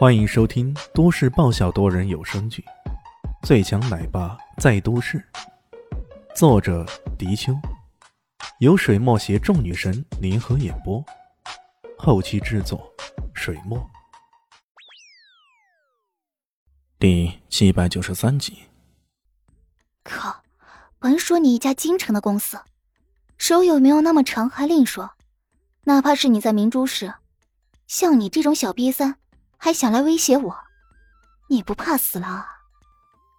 欢迎收听都市爆笑多人有声剧《最强奶爸在都市》，作者：迪秋，由水墨携众女神联合演播，后期制作：水墨。第七百九十三集。靠！甭说你一家京城的公司，手有没有那么长还另说，哪怕是你在明珠市，像你这种小瘪三。还想来威胁我？你不怕死了？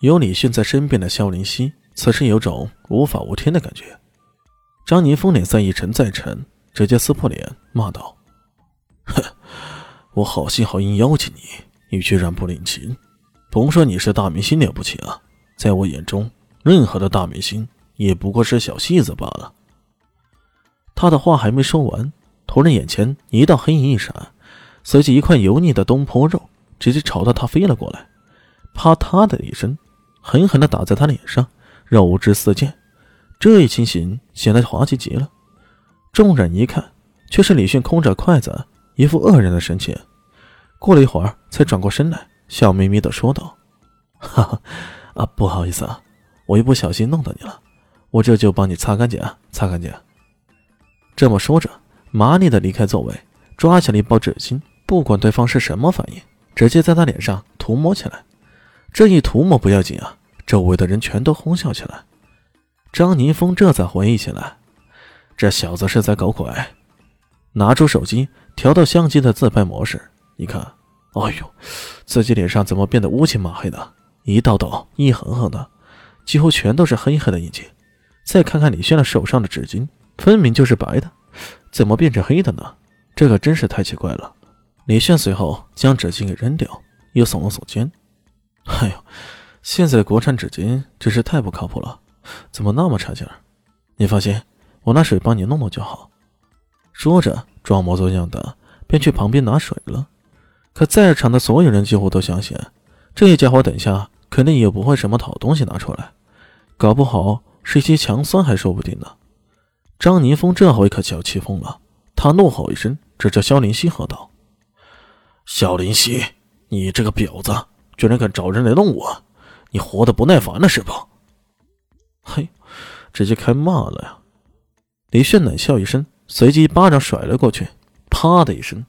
有李迅在身边的萧林熙，此时有种无法无天的感觉。张宁峰脸色一沉再沉，直接撕破脸骂道：“哼，我好心好意邀请你，你居然不领情！甭说你是大明星了不起啊，在我眼中，任何的大明星也不过是小戏子罢了。”他的话还没说完，突然眼前一道黑影一闪。随即，一块油腻的东坡肉直接朝着他飞了过来，啪嗒的一声，狠狠地打在他脸上，肉汁四溅。这一情形显得滑稽极了。众人一看，却是李迅空着筷子，一副愕然的神情。过了一会儿，才转过身来，笑眯眯地说道：“哈哈，啊，不好意思啊，我一不小心弄到你了，我这就帮你擦干净啊，擦干净。”这么说着，麻利地离开座位，抓起了一包纸巾。不管对方是什么反应，直接在他脸上涂抹起来。这一涂抹不要紧啊，周围的人全都哄笑起来。张宁峰这才回忆起来，这小子是在搞鬼。拿出手机，调到相机的自拍模式，一看，哎呦，自己脸上怎么变得乌漆麻黑的，一道道、一横横的，几乎全都是黑黑的印记。再看看李轩的手上的纸巾，分明就是白的，怎么变成黑的呢？这可真是太奇怪了。李炫随后将纸巾给扔掉，又耸了耸肩：“哎呦，现在的国产纸巾真是太不靠谱了，怎么那么差劲儿？你放心，我拿水帮你弄弄就好。”说着，装模作样的便去旁边拿水了。可在场的所有人几乎都相信，这家伙等下肯定也不会什么好东西拿出来，搞不好是一些强酸还说不定呢。张宁峰这回可气要气疯了，他怒吼一声，指着萧林希喝道。小林希，你这个婊子，居然敢找人来弄我！你活得不耐烦了是吧？嘿，直接开骂了呀！李炫冷笑一声，随即一巴掌甩了过去，啪的一声，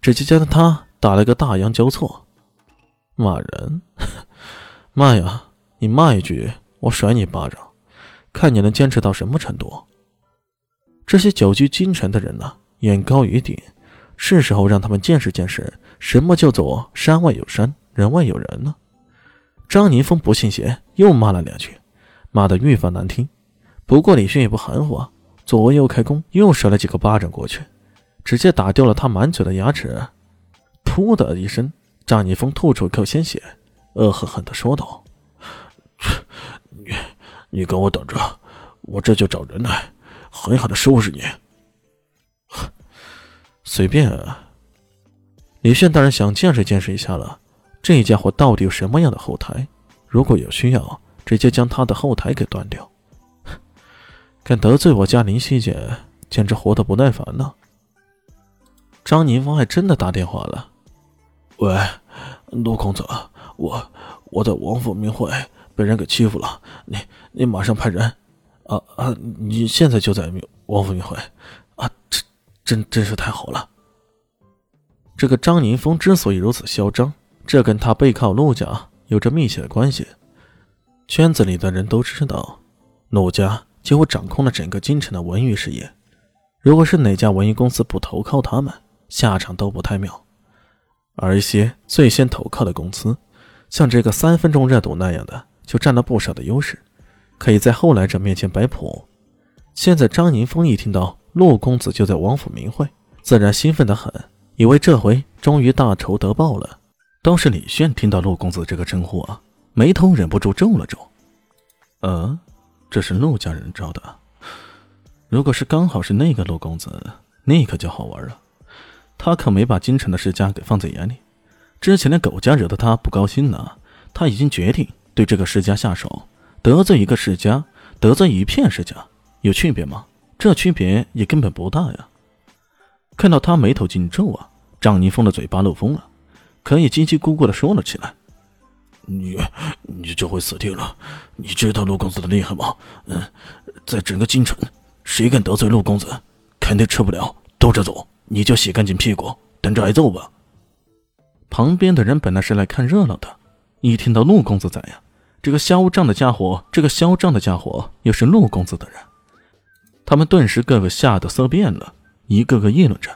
直接将他打了个大洋交错。骂人？骂呀！你骂一句，我甩你一巴掌，看你能坚持到什么程度！这些久居京城的人呢，眼高于顶。是时候让他们见识见识什么叫做山外有山，人外有人呢？张宁峰不信邪，又骂了两句，骂得愈发难听。不过李迅也不含糊啊，左右开弓，又甩了几个巴掌过去，直接打掉了他满嘴的牙齿。噗的一声，张宁峰吐出一口鲜血，恶狠狠地说道：“你，你跟我等着，我这就找人来，狠狠地收拾你。”随便啊！李炫当然想见识见识一下了，这家伙到底有什么样的后台？如果有需要，直接将他的后台给断掉。敢得罪我家林夕姐，简直活得不耐烦呢。张宁峰还真的打电话了：“喂，陆公子，我我在王府名会被人给欺负了，你你马上派人啊啊！你现在就在王府名会啊！这。”真真是太好了。这个张宁峰之所以如此嚣张，这跟他背靠陆家有着密切的关系。圈子里的人都知道，陆家几乎掌控了整个京城的文娱事业。如果是哪家文娱公司不投靠他们，下场都不太妙。而一些最先投靠的公司，像这个三分钟热度那样的，就占了不少的优势，可以在后来者面前摆谱。现在张宁峰一听到。陆公子就在王府名会，自然兴奋的很，以为这回终于大仇得报了。倒是李炫听到陆公子这个称呼啊，眉头忍不住皱了皱。呃，这是陆家人招的。如果是刚好是那个陆公子，那可就好玩了。他可没把京城的世家给放在眼里。之前的狗家惹得他不高兴呢，他已经决定对这个世家下手。得罪一个世家，得罪一片世家，有区别吗？这区别也根本不大呀！看到他眉头紧皱啊，张宁峰的嘴巴漏风了，可以叽叽咕咕的说了起来：“你，你就会死定了！你知道陆公子的厉害吗？嗯，在整个京城，谁敢得罪陆公子，肯定吃不了兜着走。你就洗干净屁股，等着挨揍吧。”旁边的人本来是来看热闹的，一听到陆公子在呀，这个嚣张的家伙，这个嚣张的家伙又是陆公子的人，他们顿时各个吓得色变了，一个个议论着：“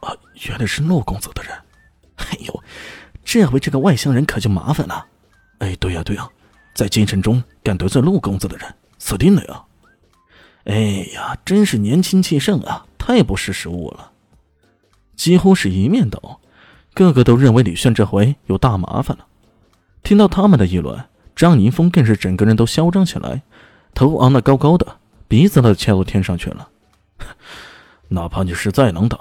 啊，原来是陆公子的人！哎呦，这回这个外乡人可就麻烦了。哎，对呀对呀，在京城中敢得罪陆公子的人，死定了呀！哎呀，真是年轻气盛啊，太不识时务了。”几乎是一面倒，个个都认为李炫这回有大麻烦了。听到他们的议论，张宁峰更是整个人都嚣张起来，头昂得高高的，鼻子都翘到天上去了。哪怕你是再能打，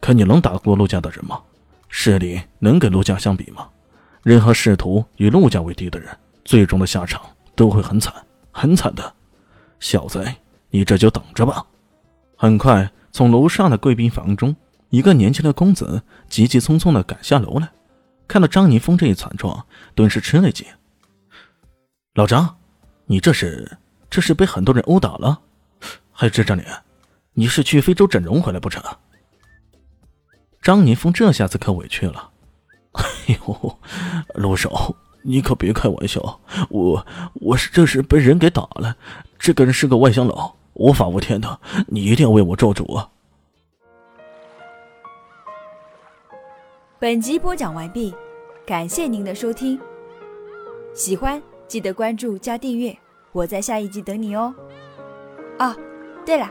可你能打过陆家的人吗？势力能跟陆家相比吗？任何试图与陆家为敌的人，最终的下场都会很惨，很惨的。小子，你这就等着吧。很快，从楼上的贵宾房中。一个年轻的公子急急匆匆的赶下楼来，看到张宁峰这一惨状，顿时吃了一惊。老张，你这是这是被很多人殴打了？还有这张脸，你是去非洲整容回来不成？张宁峰这下子可委屈了。哎呦，陆少，你可别开玩笑，我我是这是被人给打了，这个人是个外乡佬，无法无天的，你一定要为我做主啊！本集播讲完毕，感谢您的收听。喜欢记得关注加订阅，我在下一集等你哦。哦，对了，